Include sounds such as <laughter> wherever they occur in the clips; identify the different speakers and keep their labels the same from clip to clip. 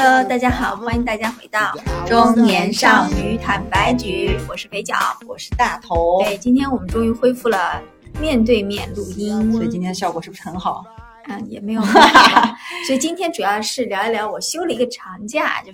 Speaker 1: Hello，大家好，欢迎大家回到中年少女坦白局，我是肥脚，
Speaker 2: 我是大头。
Speaker 1: 对，今天我们终于恢复了面对面录音，
Speaker 2: 所以今天效果是不是很好？
Speaker 1: 嗯，也没有。<laughs> 所以今天主要是聊一聊我休了一个长假，就。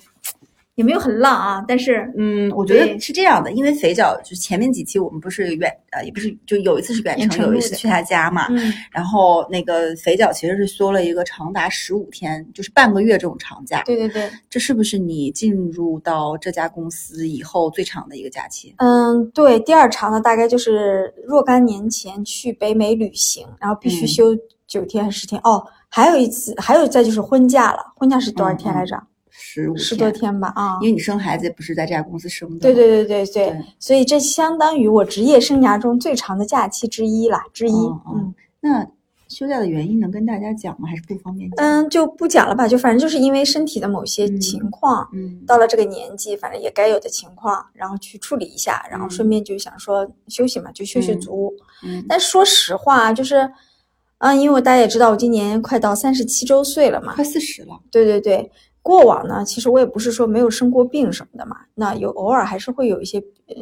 Speaker 1: 也没有很浪啊，但是
Speaker 2: 嗯，我觉得是这样的，因为肥脚就前面几期我们不是远呃，也不是就有一次是远程，有一次去他家嘛，然后那个肥脚其实是休了一个长达十五天，就是半个月这种长假。
Speaker 1: 对对对，
Speaker 2: 这是不是你进入到这家公司以后最长的一个假期？
Speaker 1: 嗯，对，第二长的大概就是若干年前去北美旅行，然后必须休九天还是十天？哦，还有一次，还有再就是婚假了，婚假是多少天来着？
Speaker 2: 十五
Speaker 1: 十多天吧，啊，
Speaker 2: 因为你生孩子不是在这家公司生的，
Speaker 1: 对对对对对，所以这相当于我职业生涯中最长的假期之一啦，之一。
Speaker 2: 嗯，那休假的原因能跟大家讲吗？还是不方便讲？
Speaker 1: 嗯，就不讲了吧，就反正就是因为身体的某些情况，
Speaker 2: 嗯，
Speaker 1: 到了这个年纪，反正也该有的情况，然后去处理一下，然后顺便就想说休息嘛，就休息足。
Speaker 2: 嗯，
Speaker 1: 但说实话，就是，嗯，因为大家也知道，我今年快到三十七周岁了嘛，
Speaker 2: 快四十了。
Speaker 1: 对对对。过往呢，其实我也不是说没有生过病什么的嘛，那有偶尔还是会有一些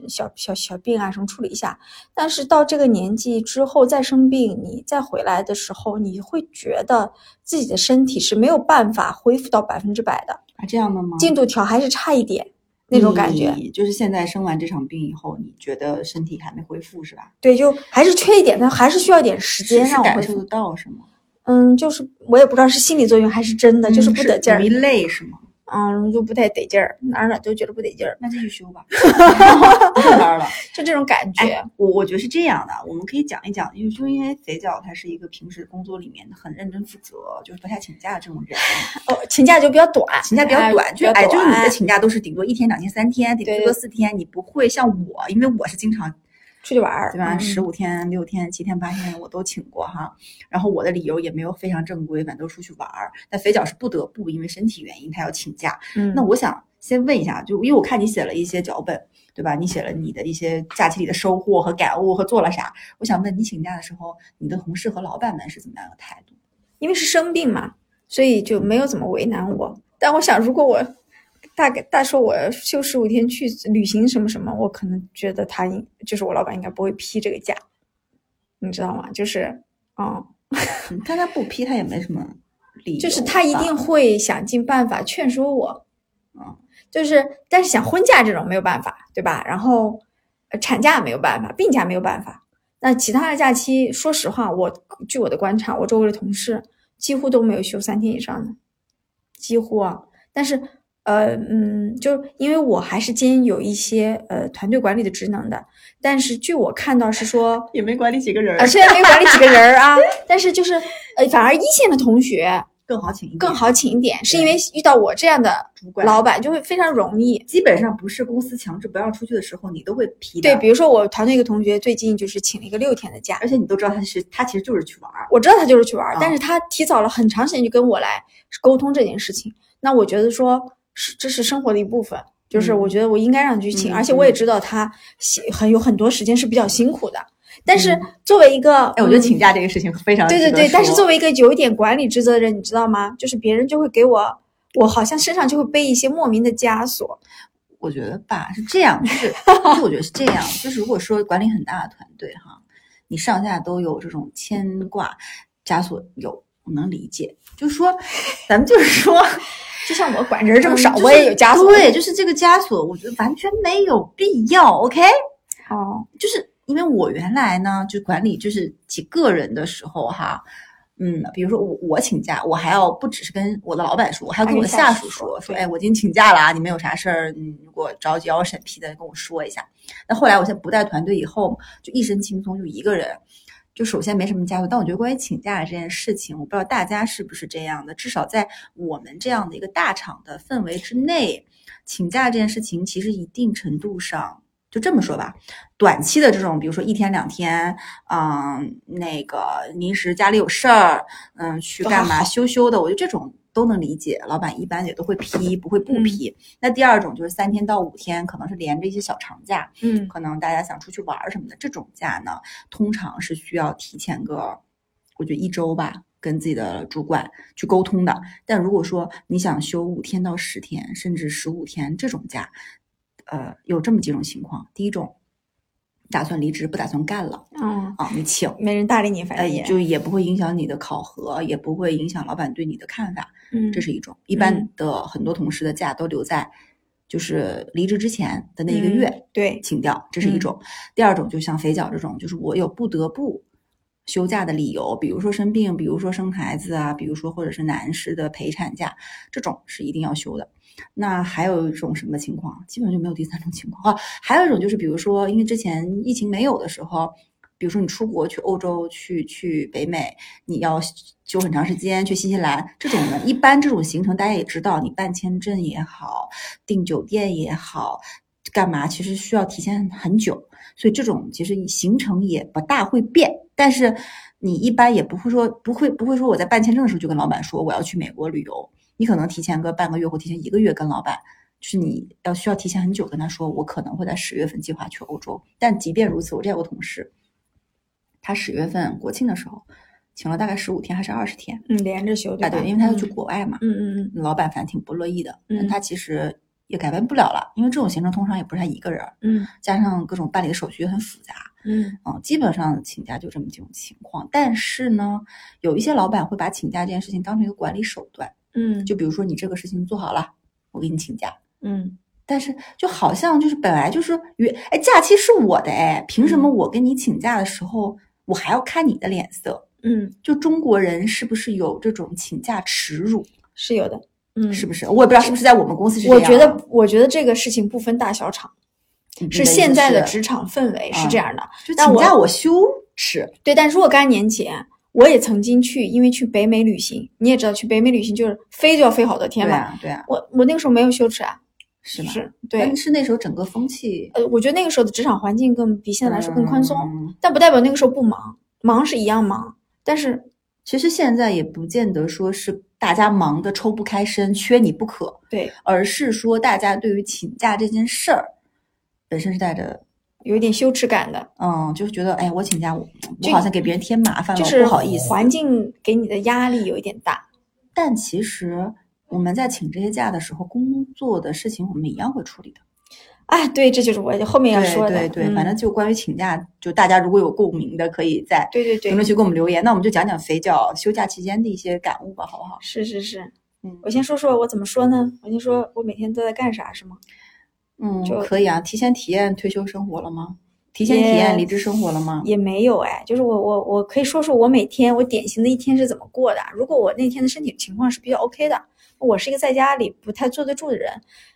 Speaker 1: 小小小病啊什么处理一下。但是到这个年纪之后再生病，你再回来的时候，你会觉得自己的身体是没有办法恢复到百分之百的
Speaker 2: 啊，这样的吗？
Speaker 1: 进度条还是差一点那种感觉。
Speaker 2: 就是现在生完这场病以后，你觉得身体还没恢复是吧？
Speaker 1: 对，就还是缺一点，但还是需要点时间让我
Speaker 2: 感受得到是吗？
Speaker 1: 嗯，就是我也不知道是心理作用还是真的，就是不得劲儿，
Speaker 2: 容易累是吗？
Speaker 1: 嗯，就不太得劲儿，哪儿哪都觉得不得劲儿，
Speaker 2: 那继续修吧，<laughs> 不上班了，
Speaker 1: 就这种感觉。
Speaker 2: 我我觉得是这样的，我们可以讲一讲，因为就因为肥脚他是一个平时工作里面很认真负责，就是不太请假的这种人。
Speaker 1: 哦，请假就比较短，
Speaker 2: 请假比较短，就哎，就是你的请假都是顶多一天、两天、三天，顶多四天，你不会像我，因为我是经常。
Speaker 1: 出去玩儿，
Speaker 2: 对吧？十五天、六天、七天、八天，我都请过哈。然后我的理由也没有非常正规，反正都出去玩儿。但肥脚是不得不，因为身体原因，他要请假。
Speaker 1: 嗯，
Speaker 2: 那我想先问一下，就因为我看你写了一些脚本，对吧？你写了你的一些假期里的收获和感悟和做了啥？我想问你请假的时候，你的同事和老板们是怎么样的态度？
Speaker 1: 因为是生病嘛，所以就没有怎么为难我。但我想，如果我大概大说我休十五天去旅行什么什么，我可能觉得他应就是我老板应该不会批这个假，你知道吗？就是，嗯，
Speaker 2: 但他不批他也没什么理由，
Speaker 1: 就是他一定会想尽办法劝说我，
Speaker 2: 嗯，
Speaker 1: 就是但是想婚假这种没有办法，对吧？然后产假没有办法，病假没有办法，那其他的假期，说实话，我据我的观察，我周围的同事几乎都没有休三天以上的，几乎啊，但是。呃嗯，就因为我还是兼有一些呃团队管理的职能的，但是据我看到是说
Speaker 2: 也没管理几个人
Speaker 1: 啊，虽然没管理几个人啊，<laughs> 但是就是呃反而一线的同学
Speaker 2: 更好请一点，
Speaker 1: 更好请一点，是因为遇到我这样的
Speaker 2: 主管
Speaker 1: 老板就会非常容易，
Speaker 2: 基本上不是公司强制不让出去的时候，你都会批
Speaker 1: 对，比如说我团队一个同学最近就是请了一个六天的假，
Speaker 2: 而且你都知道他是他其实就是去玩，
Speaker 1: 我知道他就是去玩，但是他提早了很长时间就跟我来沟通这件事情，那我觉得说。是，这是生活的一部分。就是我觉得我应该让你去请，而且我也知道他很有很多时间是比较辛苦的。但是作为一个，
Speaker 2: 哎，我觉得请假这个事情非常
Speaker 1: 对对对。但是作为一个有一点管理职责的人，你知道吗？就是别人就会给我，我好像身上就会背一些莫名的枷锁。
Speaker 2: 我觉得吧，是这样，就是，<laughs> 就我觉得是这样，就是如果说管理很大的团队哈，你上下都有这种牵挂枷锁，有我能理解。就是说，<laughs> 咱们就是说。<laughs>
Speaker 1: 就像我管人这么少，我也有枷锁。
Speaker 2: 对，就是这个枷锁，我觉得完全没有必要。OK，
Speaker 1: 哦，
Speaker 2: 就是因为我原来呢，就管理就是几个人的时候哈，嗯，比如说我我请假，我还要不只是跟我的老板说，我还要跟我的下属说，说哎，我今天请假了啊，你们有啥事儿，嗯，如果着急要我审批的，跟我说一下。那后来我现在不带团队以后，就一身轻松，就一个人。就首先没什么家务，但我觉得关于请假这件事情，我不知道大家是不是这样的。至少在我们这样的一个大厂的氛围之内，请假这件事情其实一定程度上，就这么说吧，短期的这种，比如说一天两天，嗯，那个临时家里有事儿，嗯，去干嘛 <laughs> 羞羞的，我觉得这种。都能理解，老板一般也都会批，不会不批。那第二种就是三天到五天，可能是连着一些小长假，
Speaker 1: 嗯，
Speaker 2: 可能大家想出去玩什么的，这种假呢，通常是需要提前个，我觉得一周吧，跟自己的主管去沟通的。但如果说你想休五天到十天，甚至十五天这种假，呃，有这么几种情况。第一种，打算离职不打算干了
Speaker 1: 嗯，
Speaker 2: 啊，你请，
Speaker 1: 没人搭理你，反
Speaker 2: 呃，
Speaker 1: 正也
Speaker 2: 就也不会影响你的考核，也不会影响老板对你的看法。
Speaker 1: 嗯，
Speaker 2: 这是一种。一般
Speaker 1: 嗯
Speaker 2: 的很多同事的假都留在就是离职之前的那一个月
Speaker 1: 嗯对，
Speaker 2: 请掉，这是一种。第二种就像肥脚这种，就是我有不得不休假的理由，比如说生病，比如说生孩子啊，比如说或者是男士的陪产假，这种是一定要休的。那还有一种什么情况？基本上就没有第三种情况啊。还有一种就是，比如说，因为之前疫情没有的时候，比如说你出国去欧洲、去去北美，你要就很长时间，去新西兰这种呢，一般这种行程大家也知道，你办签证也好，订酒店也好，干嘛其实需要提前很久，所以这种其实行程也不大会变，但是你一般也不会说不会不会说我在办签证的时候就跟老板说我要去美国旅游，你可能提前个半个月或提前一个月跟老板。就是你要需要提前很久跟他说，我可能会在十月份计划去欧洲。但即便如此，我这有个同事，他十月份国庆的时候请了大概十五天还是二十天，
Speaker 1: 嗯，连着休
Speaker 2: 啊，
Speaker 1: 吧？
Speaker 2: 对，因为他要去
Speaker 1: 嗯
Speaker 2: 国外嘛，
Speaker 1: 嗯嗯嗯
Speaker 2: 老板反正挺不乐意的，
Speaker 1: 嗯
Speaker 2: 但他其实也改变不了了，因为这种行程通常也不是他一个人，
Speaker 1: 嗯
Speaker 2: 加上各种办理的手续也很复杂，
Speaker 1: 嗯
Speaker 2: 嗯，基本上请假就这么几种情况。但是呢，有一些老板会把请假这件事情当成一个管理手段，
Speaker 1: 嗯，
Speaker 2: 就比如说你这个事情做好了，我给你请假。
Speaker 1: 嗯
Speaker 2: 但是就好像就是本来就是原哎假期是我的哎，凭什么我跟你请假的时候我还要看你的脸色？
Speaker 1: 嗯
Speaker 2: 就中国人是不是有这种请假耻辱？
Speaker 1: 是有的，嗯，
Speaker 2: 是不是？我也不知道是不是在我们公司是这样啊。
Speaker 1: 我觉得，我觉得这个事情不分大小场，是现在的职场氛围是
Speaker 2: 嗯
Speaker 1: 这样的。
Speaker 2: 就请假我羞耻，
Speaker 1: 对，但若干年前，我也曾经去，因为去北美旅行，你也知道，去北美旅行就是飞就要飞好多天嘛。
Speaker 2: 对啊，对啊，
Speaker 1: 我我那个时候没有羞耻啊，
Speaker 2: 是吗？
Speaker 1: 是对
Speaker 2: 但，是那时候整个风气
Speaker 1: 呃，我觉得那个时候的职场环境更比现在来说更宽松，
Speaker 2: 嗯
Speaker 1: 但不代表那个时候不忙，忙是一样忙，但是
Speaker 2: 其实现在也不见得说是大家忙的抽不开身，缺你不可，
Speaker 1: 对，
Speaker 2: 而是说大家对于请假这件事儿本身是带着。
Speaker 1: 有一点羞耻感的，
Speaker 2: 嗯，就是觉得，哎，我请假，我我好像给别人添麻烦了，
Speaker 1: 就是
Speaker 2: 不好意思。
Speaker 1: 环境给你的压力有一点大。
Speaker 2: 但其实我们在请这些假的时候，工作的事情我们一样会处理的。
Speaker 1: 哎，对，这就是我后面要说的。
Speaker 2: 对对，
Speaker 1: 嗯
Speaker 2: 反正就关于请假，就大家如果有共鸣的，可以在
Speaker 1: 对对对
Speaker 2: 评论，区给我们留言。那我们就讲讲肥脚休假期间的一些感悟吧，好不好？
Speaker 1: 是是是。
Speaker 2: 嗯
Speaker 1: 我先说说我怎么说呢？我先说我每天都在干啥，是吗？
Speaker 2: 嗯
Speaker 1: 就，
Speaker 2: 可以啊。提前体验退休生活了吗？提前体验离职生活了吗？
Speaker 1: 也没有哎，就是我我我可以说说我每天我典型的一天是怎么过的。如果我那天的身体情况是比较 OK 的，我是一个在家里不太坐得住的人。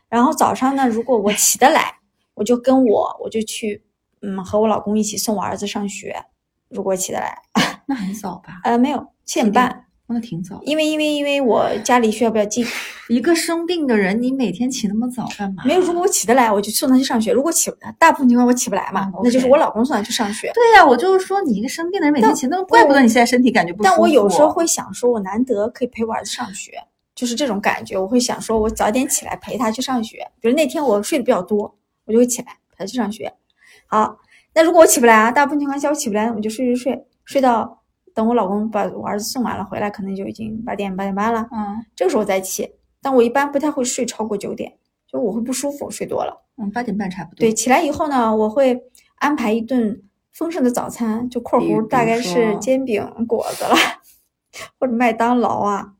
Speaker 1: 然后早上呢，如果我起得来，我就跟我我就去，嗯，和我老公一起送我儿子上学。如果起得来，<laughs>
Speaker 2: 那很早吧？
Speaker 1: 呃，没有七点半，
Speaker 2: 哦那挺早。
Speaker 1: 因为因为因为我家离学校比较近，
Speaker 2: 一个生病的人，你每天起那么早干嘛？
Speaker 1: 没有。如果我起得来，我就送他去上学；如果起不来，大部分情况我起不来嘛
Speaker 2: 嗯，
Speaker 1: 那就是我老公送他去上学。
Speaker 2: 对呀、我就是说，你一个生病的人每天起那么，怪不得你现在身体感觉不舒服。
Speaker 1: 但我有时候会想说，我难得可以陪我儿子上学，就是这种感觉。我会想说，我早点起来陪他去上学。比如那天我睡得比较多，我就会起来陪他去上学。好，那如果我起不来啊，大部分情况下我起不来，我就睡睡睡，睡到等我老公把我儿子送完了回来，可能就已经八点八点半了。
Speaker 2: 嗯
Speaker 1: 这个时候再起，但我一般不太会睡超过九点，就我会不舒服，睡多了。
Speaker 2: 嗯，八点半差不多。
Speaker 1: 对，起来以后呢，我会安排一顿丰盛的早餐，就括弧大概是煎饼、果子了，或者麦当劳啊，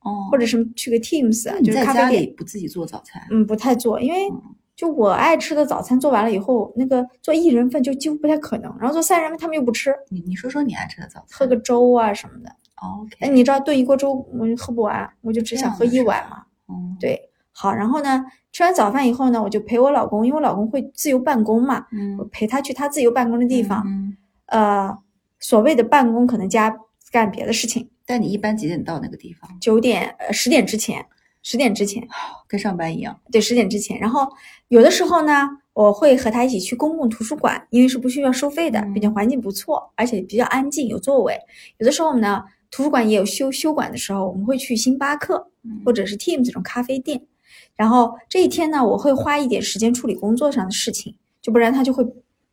Speaker 2: 哦，
Speaker 1: 或者是去个 Teams 啊，就是咖啡店。
Speaker 2: 里不自己做早餐？
Speaker 1: 嗯，不太做，因为
Speaker 2: 嗯
Speaker 1: 就我爱吃的早餐做完了以后，那个做一人份就几乎不太可能，然后做三人份他们又不吃，
Speaker 2: 你你说说你爱吃的早餐。
Speaker 1: 喝个粥啊什么的。
Speaker 2: 哦 OK，
Speaker 1: 哎，你知道炖一锅粥我就喝不完，我就只想喝一碗嘛。
Speaker 2: 嗯，
Speaker 1: 对，好，然后呢，吃完早饭以后呢，我就陪我老公，因为我老公会自由办公嘛，
Speaker 2: 嗯
Speaker 1: 我陪他去他自由办公的地方。
Speaker 2: 嗯，
Speaker 1: 呃，所谓的办公可能加干别的事情，
Speaker 2: 但你一般几点到那个地方？
Speaker 1: 九点呃十点之前，十点之前，<sighs>
Speaker 2: 跟上班一样。
Speaker 1: 对，十点之前。然后有的时候呢，我会和他一起去公共图书馆，因为是不需要收费的，并且
Speaker 2: 嗯
Speaker 1: 环境不错，而且比较安静，有座位。有的时候呢，图书馆也有休休馆的时候，我们会去星巴克
Speaker 2: 嗯
Speaker 1: 或者是 Team 这种咖啡店。然后这一天呢，我会花一点时间处理工作上的事情，就不然他就会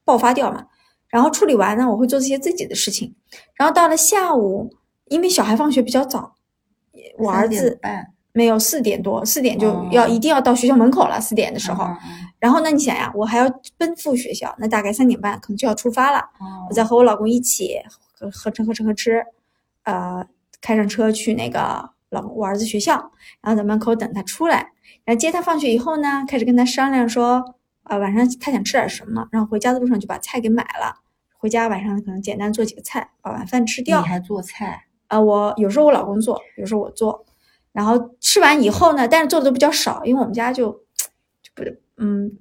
Speaker 1: 爆发掉嘛。然后处理完呢，我会做这些自己的事情。然后到了下午因为小孩放学比较早，我儿子
Speaker 2: 半
Speaker 1: 没有四点多，四点就
Speaker 2: 哦
Speaker 1: 要一定要到学校门口了。四点的时候，然后呢，你想呀，我还要奔赴学校，那大概三点半可能就要出发了。
Speaker 2: 嗯
Speaker 1: 我再和我老公一起合合吃合吃合吃，呃，开上车去那个老我儿子学校，然后在门口等他出来，然后接他放学以后呢，开始跟他商量说，啊、晚上他想吃点什么，然后回家的路上就把菜给买了，回家晚上可能简单做几个菜，把晚饭吃掉。
Speaker 2: 你还做菜，
Speaker 1: 啊、我有时候我老公做，有时候我做，然后吃完以后呢，但是做的都比较少，因为我们家就就不嗯，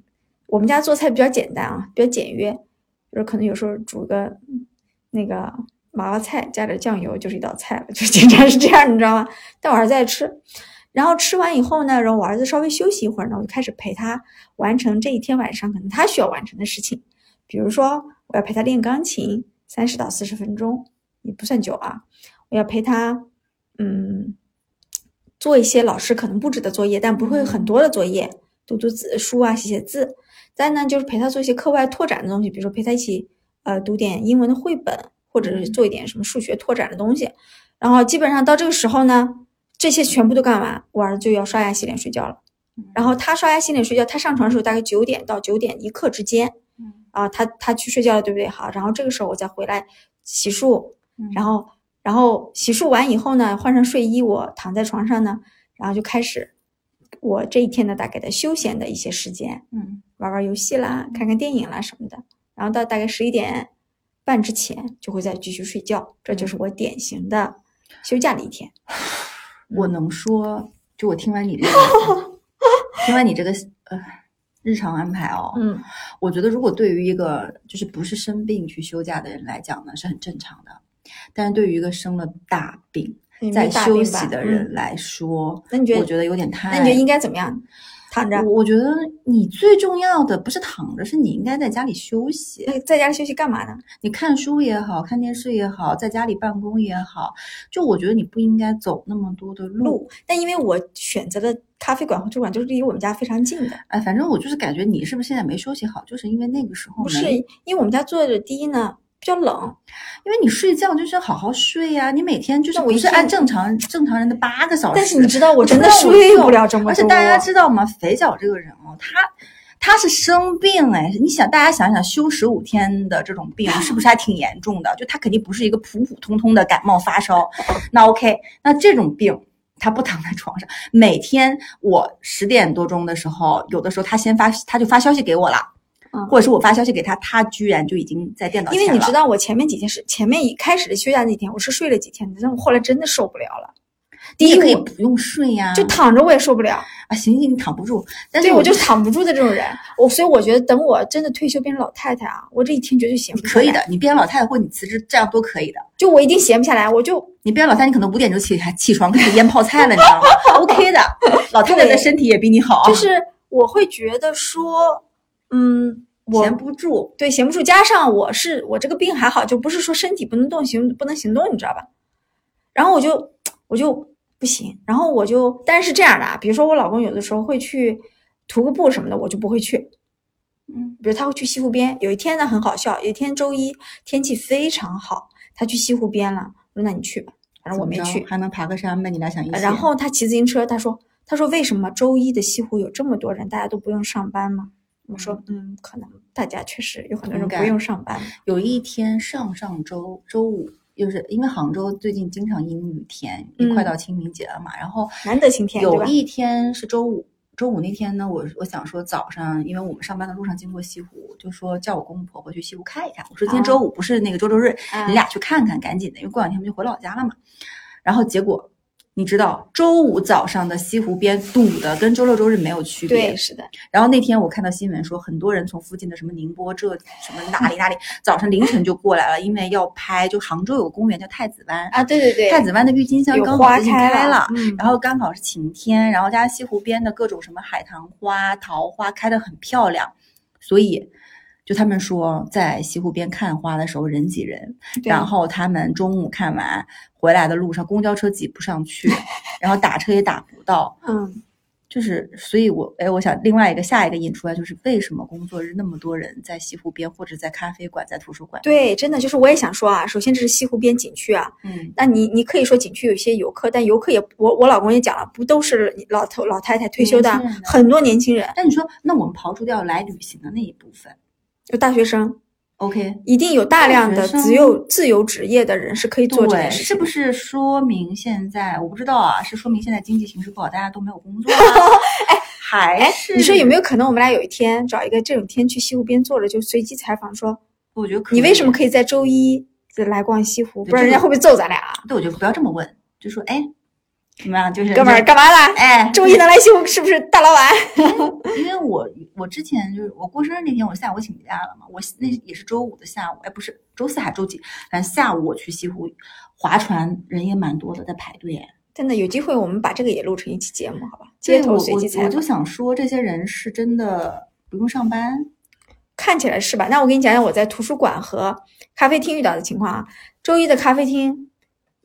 Speaker 1: 我们家做菜比较简单啊，比较简约，就是可能有时候煮个那个娃娃菜，加点酱油就是一道菜了，就经常是这样，你知道吗？但我儿子爱吃，然后吃完以后呢，然后我儿子稍微休息一会儿呢，我就开始陪他完成这一天晚上可能他需要完成的事情，比如说我要陪他练钢琴，三十到四十分钟，也不算久啊。我要陪他，嗯，做一些老师可能布置的作业，但不会很多的作业，读读字书啊，写写字。再呢，就是陪他做一些课外拓展的东西，比如说陪他一起呃读点英文的绘本，或者是做一点什么数学拓展的东西。然后基本上到这个时候呢，这些全部都干完，我儿子就要刷牙洗脸睡觉了。然后他刷牙洗脸睡觉，他上床的时候大概九点到九点一刻之间，
Speaker 2: 嗯
Speaker 1: 啊，他他去睡觉了，对不对？好，然后这个时候我再回来洗漱，
Speaker 2: 嗯
Speaker 1: 然后然后洗漱完以后呢，换上睡衣，我躺在床上呢，然后就开始我这一天的大概的休闲的一些时间，
Speaker 2: 嗯
Speaker 1: 玩玩游戏啦，看看电影啦什么的，然后到大概十一点半之前就会再继续睡觉，这就是我典型的休假的一天。<laughs>
Speaker 2: 我能说，就我听完你这个，<laughs> 听完你这个呃日常安排哦，
Speaker 1: 嗯
Speaker 2: 我觉得如果对于一个就是不是生病去休假的人来讲呢，是很正常的。但是对于一个生了大病在休息的人
Speaker 1: 嗯
Speaker 2: 来说，
Speaker 1: 那你觉得
Speaker 2: 我觉得有点太……
Speaker 1: 那你觉得应该怎么样？躺着？
Speaker 2: 我我觉得你最重要的不是躺着，是你应该在家里休息。
Speaker 1: 那在家休息干嘛呢？
Speaker 2: 你看书也好看电视也好，在家里办公也好，就我觉得你不应该走那么多的路。
Speaker 1: 路，但因为我选择的咖啡馆和酒馆就是离我们家非常近的，
Speaker 2: 哎，反正我就是感觉你是不是现在没休息好，就是因为那个时候
Speaker 1: 不是因为我们家坐着第一呢比较冷，
Speaker 2: 因为你睡觉就是要好好睡呀、你每天就是不是
Speaker 1: 那我一天
Speaker 2: 按正常正常人的八个小时。
Speaker 1: 但是你知道我真的睡不了这么多，
Speaker 2: 而且大家知道吗？肥脚这个人哦，他他是生病哎，你想大家想想，休十五天的这种病是不是还挺严重的？就他肯定不是一个普普通通的感冒发烧。那 OK，那这种病。他不躺在床上，每天我十点多钟的时候，有的时候他先发，他就发消息给我了，
Speaker 1: 嗯
Speaker 2: 或者是我发消息给他，他居然就已经在电脑前了。
Speaker 1: 因为你知道我前面几天是前面一开始的休假那几天，我是睡了几天的，但我后来真的受不了了。第
Speaker 2: 你也可以不用睡呀，
Speaker 1: 就躺着我也受不了，
Speaker 2: 啊，行行，你躺不住，但是
Speaker 1: 对我就
Speaker 2: 就是
Speaker 1: 躺不住的这种人，我所以我觉得等我真的退休变成老太太啊，我这一天绝对闲不。
Speaker 2: 可以的，你变成老太太或你辞职，这样都可以的。
Speaker 1: 就我一定闲不下来，我就
Speaker 2: 你变成老太太，你可能五点就起还起床开始腌泡菜了，你知道吗？OK 的，<laughs> 老太太的身体也比你好，
Speaker 1: 就是我会觉得说，嗯，我
Speaker 2: 闲不住。
Speaker 1: 对闲不住，加上我是我这个病还好，就不是说身体不能动行不能行动，你知道吧？然后我就我就不行，然后我就但是这样的啊，比如说我老公有的时候会去徒个步什么的，我就不会去。
Speaker 2: 嗯，
Speaker 1: 比如他会去西湖边，有一天呢很好笑，有一天周一天气非常好，他去西湖边了，我说那你去吧，反正我没去。
Speaker 2: 还能爬个山呗？你俩想一起？
Speaker 1: 然后他骑自行车，他说他说为什么周一的西湖有这么多人，大家都不用上班吗？我说嗯，可能大家确实有很多人不用上班。
Speaker 2: 有一天上上周周五，就是因为杭州最近经常阴雨天，也快
Speaker 1: 嗯
Speaker 2: 到清明节了嘛，然后
Speaker 1: 难得晴天
Speaker 2: 有一天是周五，周五那天呢，我我想说早上，因为我们上班的路上经过西湖，就说叫我公公婆婆去西湖看一看。我说今天
Speaker 1: 啊
Speaker 2: 周五不是那个周周日，
Speaker 1: 啊
Speaker 2: 你俩去看看，赶紧的，因为过两天我们就回老家了嘛。然后结果你知道，周五早上的西湖边堵的跟周六周日没有区别
Speaker 1: 对，。是的，
Speaker 2: 然后那天我看到新闻说，很多人从附近的什么宁波、浙什么哪里哪里，早上凌晨就过来了，因为要拍。就杭州有个公园叫太子湾，
Speaker 1: 啊，对对对，
Speaker 2: 太子湾的郁金香刚好最近
Speaker 1: 花开
Speaker 2: 开了，
Speaker 1: 嗯，
Speaker 2: 然后刚好是晴天，然后加上西湖边的各种什么海棠花、桃花开得很漂亮，所以就他们说在西湖边看花的时候人挤人，然后他们中午看完回来的路上公交车挤不上去，<laughs> 然后打车也打不到，
Speaker 1: 嗯，
Speaker 2: 就是，所以我哎，我想另外一个下一个引出来就是为什么工作日那么多人在西湖边或者在咖啡馆、在图书馆？，
Speaker 1: 对，真的就是我也想说啊，首先这是西湖边景区啊，
Speaker 2: 嗯，
Speaker 1: 那你你可以说景区有一些游客，但游客也我我老公也讲了，不都是老头老太太退休的很多年轻人，
Speaker 2: 但你说，那我们刨除掉来旅行的那一部分
Speaker 1: 有大学生
Speaker 2: ，，OK，
Speaker 1: 一定有大量的自由自由职业的人是可以做这
Speaker 2: 对，
Speaker 1: 件事情，
Speaker 2: 是不？是说明现在我不知道啊？是说明现在经济形势不好，大家都没有工作、<laughs> 啊？哎，<laughs> 还
Speaker 1: 哎，
Speaker 2: 是
Speaker 1: 你说有没有可能我们俩有一天找一个这种天去西湖边坐着，就随机采访说，
Speaker 2: 我觉得可
Speaker 1: 你为什么可以在周一来逛西湖？不然人家会不会揍咱俩啊？
Speaker 2: 对，我觉得不要这么问，就说哎，怎么样？就是
Speaker 1: 哥们儿干嘛啦？
Speaker 2: 哎，
Speaker 1: 周一能来西湖是不是大老板？<laughs>
Speaker 2: 因为我我之前就是我过生日那天，我下午请假了嘛，我那也是周五的下午，哎，不是周四还周几，反正下午我去西湖划船，人也蛮多的，在排队。哎
Speaker 1: 真的有机会，我们把这个也录成一期节目，好吧？街头随机采访
Speaker 2: 我就，想说，这些人是真的不用上班，
Speaker 1: 看起来是吧？那我给你讲讲我在图书馆和咖啡厅遇到的情况啊。周一的咖啡厅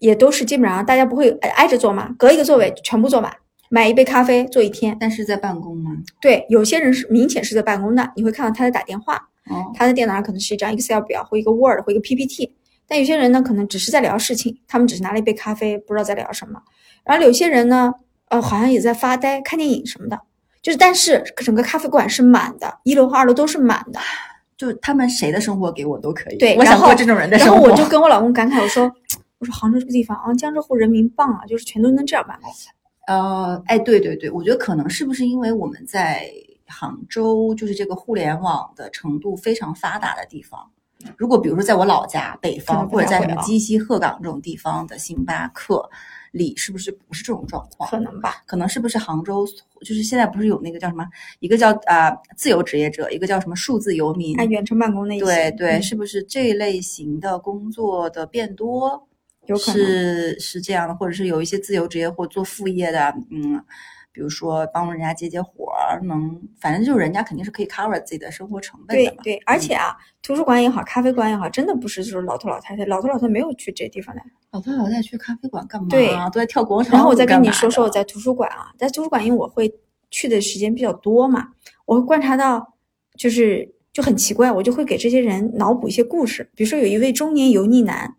Speaker 1: 也都是基本上大家不会挨挨着坐嘛，隔一个座位全部坐满，买一杯咖啡坐一天。
Speaker 2: 但是在办公吗？
Speaker 1: 对，有些人是明显是在办公的，你会看到他在打电话，
Speaker 2: 哦，
Speaker 1: 他的电脑上可能是一张 Excel 表或一个 Word 或一个 PPT。但有些人呢，可能只是在聊事情，他们只是拿了一杯咖啡，不知道在聊什么。然后有些人呢，呃，好像也在发呆、看电影什么的。就是，但是整个咖啡馆是满的，一楼和二楼都是满的。
Speaker 2: 就他们谁的生活给我都可以，
Speaker 1: 对
Speaker 2: 我想过这种人的
Speaker 1: 然
Speaker 2: 生活。
Speaker 1: 后我就跟我老公感慨，我说，我说杭州这个地方啊，江浙沪人民棒啊，就是全都能这样办公。
Speaker 2: 呃，哎，对对对，我觉得可能是不是因为我们在杭州，就是这个互联网的程度非常发达的地方。如果比如说在我老家北方，或者在什么鸡西、鹤岗这种地方的星巴克里，是不是不是这种状况？
Speaker 1: 可能吧。
Speaker 2: 可能是不是杭州就是现在不是有那个叫什么，一个叫呃自由职业者，一个叫什么数字游民？
Speaker 1: 按远程办公那一些，
Speaker 2: 对对，
Speaker 1: 嗯
Speaker 2: 是不是这一类型的工作的变多？
Speaker 1: 有可能
Speaker 2: 是是这样的，或者是有一些自由职业或做副业的，嗯，比如说帮人家接接活儿，能反正就是人家肯定是可以 cover 自己的生活成本的嘛。
Speaker 1: 对对，而且啊，图书馆也好，咖啡馆也好，真的不是就是老头老太太，老头老太太没有去这地方的。
Speaker 2: 老头老太太去咖啡馆干嘛？
Speaker 1: 对
Speaker 2: 都在跳广场舞。
Speaker 1: 然后我再跟你说说我
Speaker 2: 在
Speaker 1: 在图书馆啊，在图书馆，因为我会去的时间比较多嘛，我会观察到，就是就很奇怪，我就会给这些人脑补一些故事。比如说有一位中年油腻男，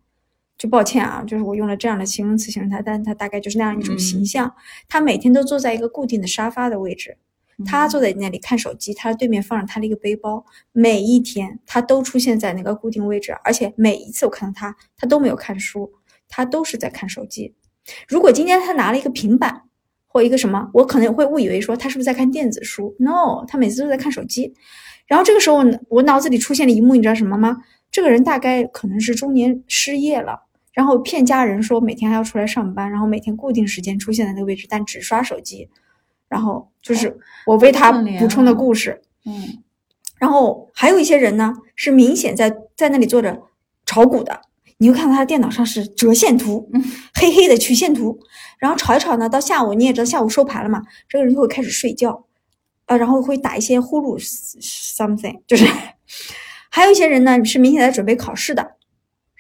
Speaker 1: 就抱歉啊，就是我用了这样的形容词形容他，但是他大概就是那样一种形象。他每天都坐在一个固定的沙发的位置，他坐在那里看手机，他对面放着他的一个背包，每一天他都出现在那个固定位置，而且每一次我看到他，他都没有看书，他都是在看手机。如果今天他拿了一个平板或一个什么，我可能会误以为说他是不是在看电子书？No，他每次都在看手机。然后这个时候我我脑子里出现了一幕，你知道什么吗？这个人大概可能是中年失业了，然后骗家人说每天还要出来上班，然后每天固定时间出现在那个位置，但只刷手机。然后就是我为他补充的
Speaker 2: 啊
Speaker 1: 故事。
Speaker 2: 嗯。
Speaker 1: 然后还有一些人呢，是明显在在那里做着炒股的，你会看到他电脑上是折线图，黑黑的曲线图，然后炒一炒呢，到下午你也知道下午收盘了嘛，这个人就会开始睡觉，呃，然后会打一些呼噜 something，就是。<laughs> 还有一些人呢是明显在准备考试的，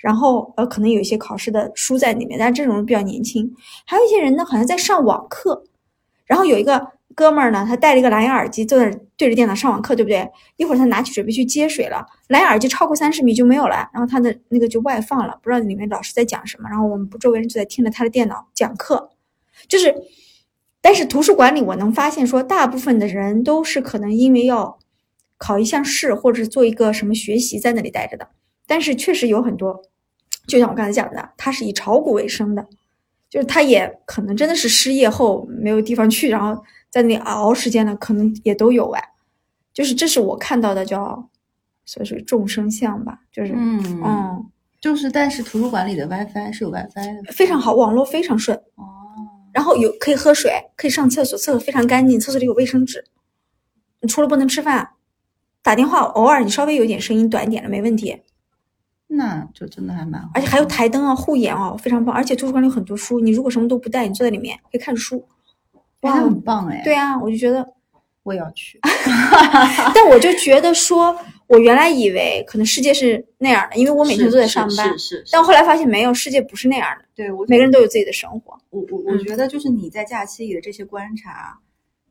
Speaker 1: 然后呃可能有一些考试的书在里面，但是这种人比较年轻，还有一些人呢好像在上网课，然后有一个哥们儿呢，他戴了一个蓝牙耳机，坐在对着电脑上网课，对不对？一会儿他拿起水杯去接水了，蓝牙耳机超过三十米就没有了，然后他的那个就外放了，不知道里面老师在讲什么，然后我们不周围人就在听着他的电脑讲课，就是，但是图书馆里我能发现说，大部分的人都是可能因为要考一项试或者是做一个什么学习在那里待着的，但是确实有很多，就像我刚才讲的，他是以炒股为生的。就是他也可能真的是失业后没有地方去，然后在那里熬时间的，可能也都有哎。就是这是我看到的叫，所以说众生相吧，就是
Speaker 2: 嗯
Speaker 1: 嗯
Speaker 2: 就是但是图书馆里的 WiFi 是有 WiFi 的
Speaker 1: 非常好，网络非常顺，
Speaker 2: 哦。
Speaker 1: 然后有可以喝水，可以上厕所，厕所非常干净，厕所里有卫生纸。你除了不能吃饭，打电话偶尔你稍微有点声音短一点的没问题，
Speaker 2: 那就真的还蛮好，
Speaker 1: 而且还有台灯啊、护眼哦，非常棒。而且图书馆里有很多书，你如果什么都不带，你坐在里面可以看书。
Speaker 2: 哎，那很棒哎。
Speaker 1: 对，啊，我就觉得，
Speaker 2: 我也要去。<laughs>
Speaker 1: 但我就觉得说，我原来以为可能世界是那样的，因为我每天都在上班，
Speaker 2: 是是是。
Speaker 1: 但后来发现没有，世界不是那样的，
Speaker 2: 对我
Speaker 1: 每个人都有自己的生活。
Speaker 2: 我我我
Speaker 1: 嗯
Speaker 2: 觉得就是你在假期里的这些观察，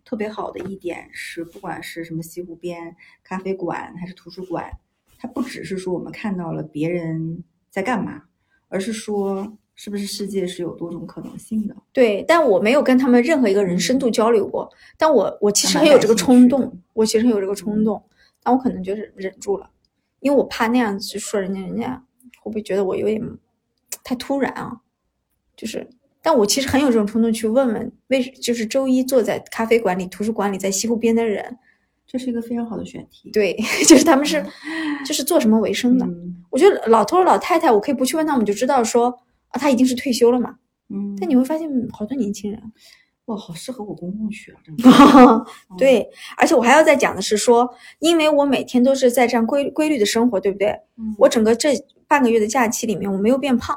Speaker 2: 特别好的一点是，不管是什么西湖边咖啡馆还是图书馆，它不只是说我们看到了别人在干嘛，而是说是不是世界是有多种可能性的。
Speaker 1: 对，但我没有跟他们任何一个人深度交流过，但我我其实很有这个冲动，我其实很有这个冲动，但我可能就是忍住了，因为我怕那样子去说人家，人家会不会觉得我有点太突然啊？就是。但我其实很有这种冲动去问问，为就是周一坐在咖啡馆里、图书馆里，在西湖边的人，
Speaker 2: 这是一个非常好的选题。
Speaker 1: 对，<laughs> 就是他们是，就是做什么为生的？我觉得老头老太太，我可以不去问他们，就知道说啊，他一定是退休了嘛。
Speaker 2: 嗯。
Speaker 1: 但你会发现，好多年轻人，
Speaker 2: 哇，好适合我公公去啊！真
Speaker 1: 的。<laughs> 对，而且我还要再讲的是说，因为我每天都是在这样规规律的生活，对不对？
Speaker 2: 嗯。
Speaker 1: 我整个这半个月的假期里面，我没有变胖。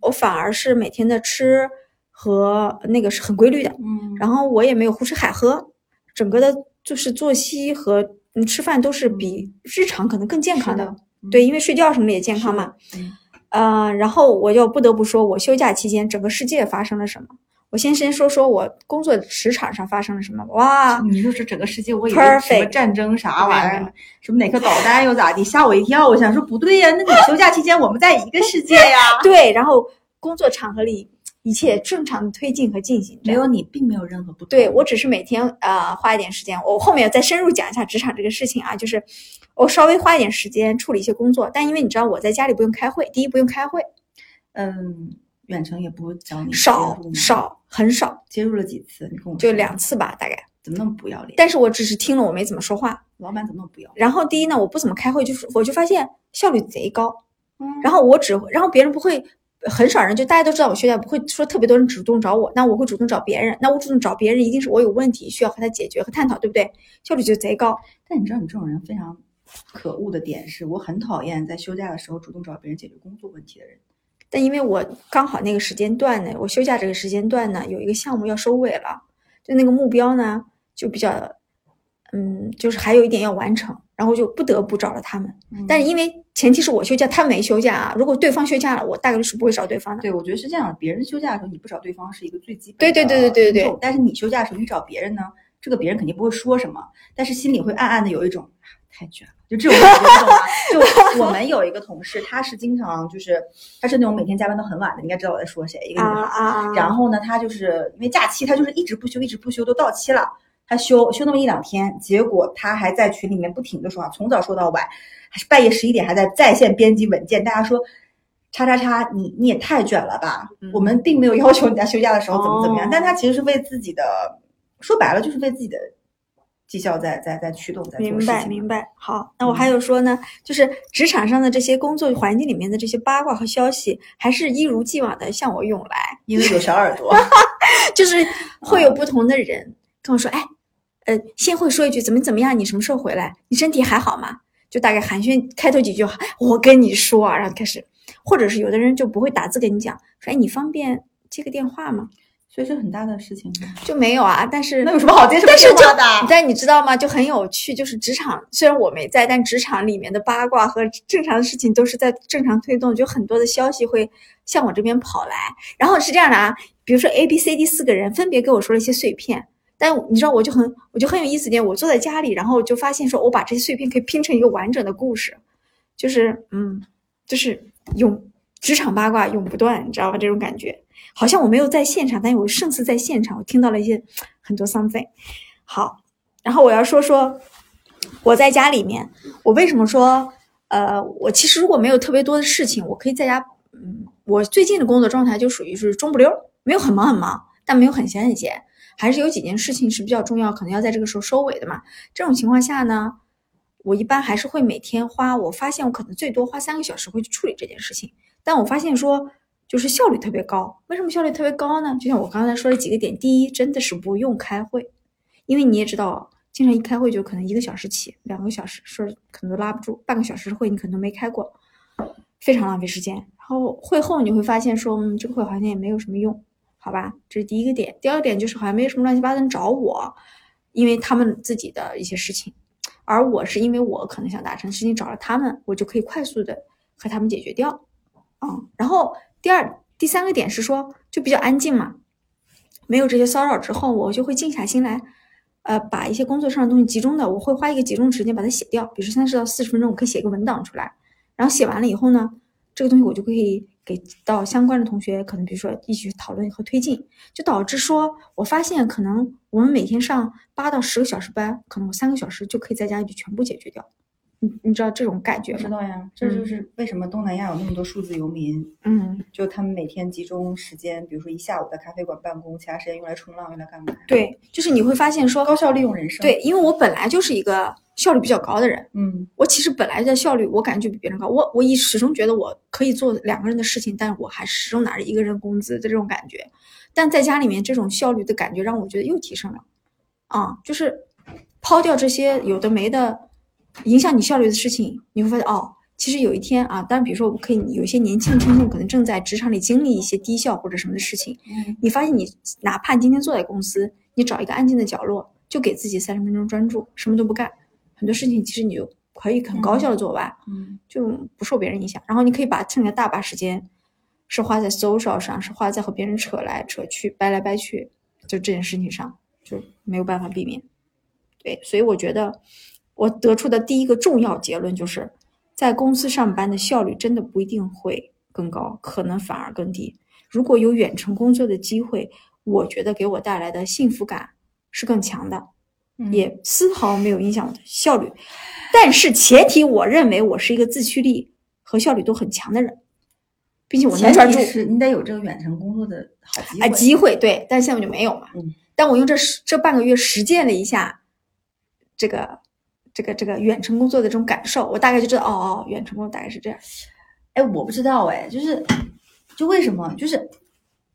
Speaker 1: 我反而是每天的吃和那个是很规律的，
Speaker 2: 嗯，
Speaker 1: 然后我也没有胡吃海喝，整个的就是作息和嗯吃饭都是比日常可能更健康
Speaker 2: 的，
Speaker 1: 对，因为睡觉什么也健康嘛，
Speaker 2: 嗯，
Speaker 1: 呃，然后我又不得不说，我休假期间整个世界发生了什么。我先先说说我工作职场上发生了什么。哇，<laughs>
Speaker 2: 你说是整个世界，我以为什么战争啥玩意儿，什么哪颗导弹又咋地，吓我一跳。我想说不对呀，那你休假期间我们在一个世界呀。<laughs>
Speaker 1: 对，然后工作场合里一切正常的推进和进行，
Speaker 2: 没有你并没有任何不同。
Speaker 1: 对我只是每天呃花一点时间，我后面再深入讲一下职场这个事情啊，就是我稍微花一点时间处理一些工作，但因为你知道我在家里不用开会，第一不用开会，
Speaker 2: 嗯。远程也不会教你
Speaker 1: 少少很少
Speaker 2: 接入了几次，你跟我
Speaker 1: 就两次吧，大概
Speaker 2: 怎么那么不要脸？
Speaker 1: 但是我只是听了，我没怎么说话。
Speaker 2: 老板怎么那么不要？
Speaker 1: 然后第一呢，我不怎么开会，就是我就发现效率贼高。
Speaker 2: 嗯。
Speaker 1: 然后我只然后别人不会很少人，就大家都知道我休假，不会说特别多人主动找我，那我会主动找别人。那我主动找别人，一定是我有问题需要和他解决和探讨，对不对？效率就贼高。
Speaker 2: 但你知道，你这种人非常可恶的点是，我很讨厌在休假的时候主动找别人解决工作问题的人。
Speaker 1: 但因为我刚好那个时间段呢，我休假这个时间段呢，有一个项目要收尾了，就那个目标呢就比较，嗯，就是还有一点要完成，然后就不得不找了他们。但是因为前提是我休假，他没休假啊。如果对方休假了，我大概率是不会找对方的。
Speaker 2: 对，我觉得是这样的，别人休假的时候你不找对方是一个最基本
Speaker 1: 的。对对对对对对对。
Speaker 2: 但是你休假的时候你找别人呢，这个别人肯定不会说什么，但是心里会暗暗的有一种。太卷了，就这种感觉，懂吗？<laughs> 就我们有一个同事，他是经常就是，他是那种每天加班都很晚的，你应该知道我在说谁，一个女孩。然后呢，他就是因为假期，他就是一直不休，一直不休，都到期了，他休休那么一两天，结果他还在群里面不停的说话，从早说到晚，还是半夜十一点还在在线编辑文件。大家说，叉叉叉，你你也太卷了吧？我们并没有要求你在休假的时候怎么怎么样，但他其实是为自己的，说白了就是为自己的。绩效在在在驱动，在
Speaker 1: 明白明白。好，那我还有说呢，就是职场上的这些工作环境里面的这些八卦和消息，还是一如既往的向我涌来，
Speaker 2: 因为有小耳朵，<laughs>
Speaker 1: 就是会有不同的人跟我说，哎，呃，先会说一句怎么怎么样，你什么时候回来？你身体还好吗？就大概寒暄开头几句话，我跟你说啊，然后开始，或者是有的人就不会打字跟你讲，说，哎，你方便接个电话吗？
Speaker 2: 所以是很大的事情
Speaker 1: 就没有啊，但是
Speaker 2: 那有什么好接什么
Speaker 1: 电
Speaker 2: 话的？
Speaker 1: 但你知道吗？就很有趣，就是职场虽然我没在，但职场里面的八卦和正常的事情都是在正常推动，就很多的消息会向我这边跑来。然后是这样的啊，比如说 A、B、C、D 四个人分别给我说了一些碎片，但你知道我就很我就很有意思点，我坐在家里，然后就发现说我把这些碎片可以拼成一个完整的故事，就是嗯，就是永职场八卦永不断，你知道吧？这种感觉。好像我没有在现场，但是我胜似在现场，我听到了一些很多 something。好，然后我要说说我在家里面，我为什么说，呃，我其实如果没有特别多的事情，我可以在家，嗯，我最近的工作状态就属于是中不溜，没有很忙很忙，但没有很闲很闲，还是有几件事情是比较重要，可能要在这个时候收尾的嘛。这种情况下呢，我一般还是会每天花，我发现我可能最多花三个小时会去处理这件事情，但我发现说。就是效率特别高，为什么效率特别高呢？就像我刚才说的几个点，第一，真的是不用开会，因为你也知道，经常一开会就可能一个小时起，两个小时说可能都拉不住，半个小时的会你可能都没开过，非常浪费时间。然后会后你会发现说，嗯，这个会好像也没有什么用，好吧？这是第一个点。第二点就是好像没有什么乱七八糟找我，因为他们自己的一些事情，而我是因为我可能想达成事情找了他们，我就可以快速的和他们解决掉，嗯，然后。第二、第三个点是说，就比较安静嘛，没有这些骚扰之后，我就会静下心来呃，把一些工作上的东西集中的，我会花一个集中时间把它写掉，比如说三十到四十分钟，我可以写一个文档出来，然后写完了以后呢，这个东西我就可以给到相关的同学，可能比如说一起讨论和推进，就导致说我发现可能我们每天上八到十个小时班，可能我三个小时就可以在家里就全部解决掉。你你知道这种感觉吗？
Speaker 2: 知道呀，这就是为什么东南亚有那么多数字游民。
Speaker 1: 嗯，
Speaker 2: 就他们每天集中时间，比如说一下午在咖啡馆办公，其他时间用来冲浪，用来干嘛？
Speaker 1: 对，就是你会发现说
Speaker 2: 高效利用人生。
Speaker 1: 对，因为我本来就是一个效率比较高的人。
Speaker 2: 嗯，
Speaker 1: 我其实本来的效率我感觉就比别人高。我我一始终觉得我可以做两个人的事情，但是我还始终拿着一个人工资的这种感觉。但在家里面这种效率的感觉让我觉得又提升了。啊，就是抛掉这些有的没的。影响你效率的事情，你会发现哦，其实有一天啊，当然，比如说我们可以有一些年轻的听众可能正在职场里经历一些低效或者什么的事情，
Speaker 2: 嗯，
Speaker 1: 你发现你哪怕今天坐在公司，你找一个安静的角落，就给自己三十分钟专注，什么都不干，很多事情其实你就可以很高效的做完，
Speaker 2: 嗯，
Speaker 1: 就不受别人影响。然后你可以把剩下大把时间是花在 social 上，是花在和别人扯来扯去、掰来掰去，就这件事情上就没有办法避免。对，所以我觉得。我得出的第一个重要结论就是，在公司上班的效率真的不一定会更高，可能反而更低。如果有远程工作的机会，我觉得给我带来的幸福感是更强的，也丝毫没有影响我的效率。但是前提，我认为我是一个自驱力和效率都很强的人，并且我能专注。
Speaker 2: 是你得有这个远程工作的好机会。
Speaker 1: 啊，机会对，但现在就没有嘛。
Speaker 2: 嗯。
Speaker 1: 但我用这这半个月实践了一下，这个。这个这个远程工作的这种感受，我大概就知道，哦哦，远程工作大概是这样。
Speaker 2: 哎，我不知道，哎，就是，就为什么，就是，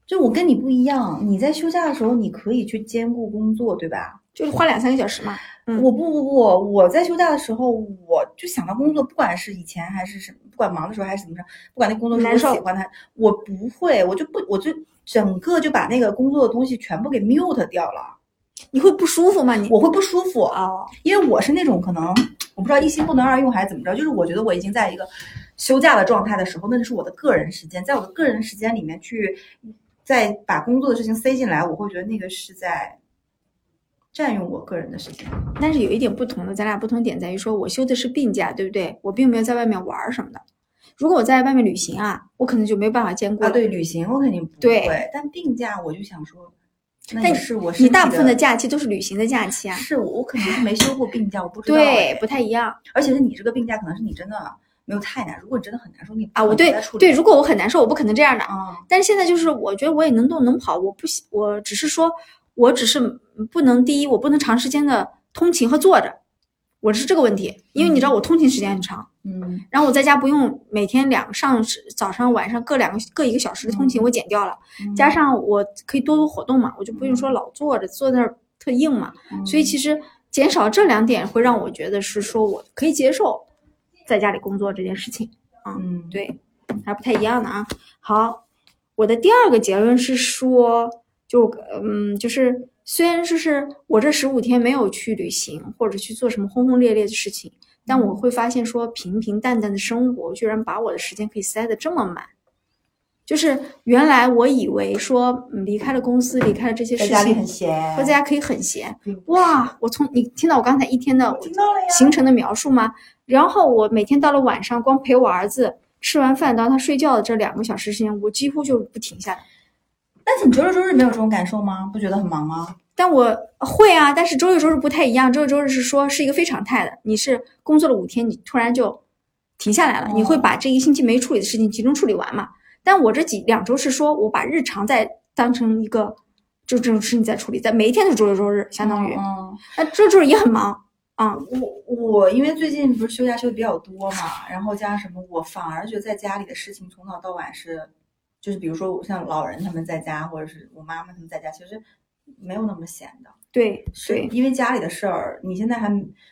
Speaker 2: 就我跟你不一样，你在休假的时候，你可以去兼顾工作，对吧？
Speaker 1: 就是花两三个小时嘛。
Speaker 2: 我不不不，我在休假的时候，我就想到工作，不管是以前还是什么，不管忙的时候还是怎么着，不管那工作是我喜欢的，我不会，我就不，我就整个就把那个工作的东西全部给 mute 掉了。
Speaker 1: 你会不舒服吗？你
Speaker 2: 我会不舒服
Speaker 1: 啊，
Speaker 2: 因为我是那种可能我不知道一心不能二用还是怎么着，就是我觉得我已经在一个休假的状态的时候，那就是我的个人时间，在我的个人时间里面去再把工作的事情塞进来，我会觉得那个是在占用我个人的时间。
Speaker 1: 但是有一点不同的，咱俩不同点在于说我休的是病假，对不对？我并没有在外面玩什么的。如果我在外面旅行啊，我可能就没有办法兼顾
Speaker 2: 啊。对，旅行我肯定不会，对但病假我就想说。
Speaker 1: 但
Speaker 2: 是我
Speaker 1: 你大部分的假期都是旅行的假期啊？
Speaker 2: 是我我可能是没休过病假，我不知道。
Speaker 1: 对，不太一样。
Speaker 2: 而且是你这个病假，可能是你真的没有太难。如果你真的很难受，你
Speaker 1: 啊，我对对，如果我很难受，我不可能这样的
Speaker 2: 啊。
Speaker 1: 但是现在就是，我觉得我也能动能跑，我不，我只是说，我只是不能第一，我不能长时间的通勤和坐着。我是这个问题，因为你知道我通勤时间很长，
Speaker 2: 嗯，
Speaker 1: 然后我在家不用每天两上早上晚上各两个各一个小时的通勤，我减掉了，加上我可以多多活动嘛，我就不用说老坐着坐那儿特硬嘛，所以其实减少这两点会让我觉得是说我可以接受在家里工作这件事情啊，
Speaker 2: 嗯，
Speaker 1: 对，还不太一样的啊。好，我的第二个结论是说，就嗯，就是。虽然就是我这十五天没有去旅行或者去做什么轰轰烈烈的事情，但我会发现说平平淡淡的生活居然把我的时间可以塞得这么满。就是原来我以为说离开了公司，离开了这些事情，
Speaker 2: 在家里很闲，
Speaker 1: 在家可以很闲。哇，我从你听到我刚才一天的行程的描述吗？然后我每天到了晚上，光陪我儿子吃完饭到他睡觉的这两个小时时间，我几乎就不停下来。
Speaker 2: 但是你周六周日没有这种感受吗？不觉得很忙吗？
Speaker 1: 但我会啊，但是周六周日不太一样。周六周日是说是一个非常态的，你是工作了五天，你突然就停下来了，你会把这一星期没处理的事情集中处理完嘛？但我这几两周是说我把日常在当成一个就这种事情在处理，在每一天都是周六周日，相当于，那周六周日也很忙啊。
Speaker 2: 我我因为最近不是休假休的比较多嘛，然后加上什么，我反而觉得在家里的事情从早到晚是。就是比如说，像老人他们在家，或者是我妈妈他们在家，其实没有那么闲的。
Speaker 1: 对，
Speaker 2: 是，因为家里的事儿，你现在还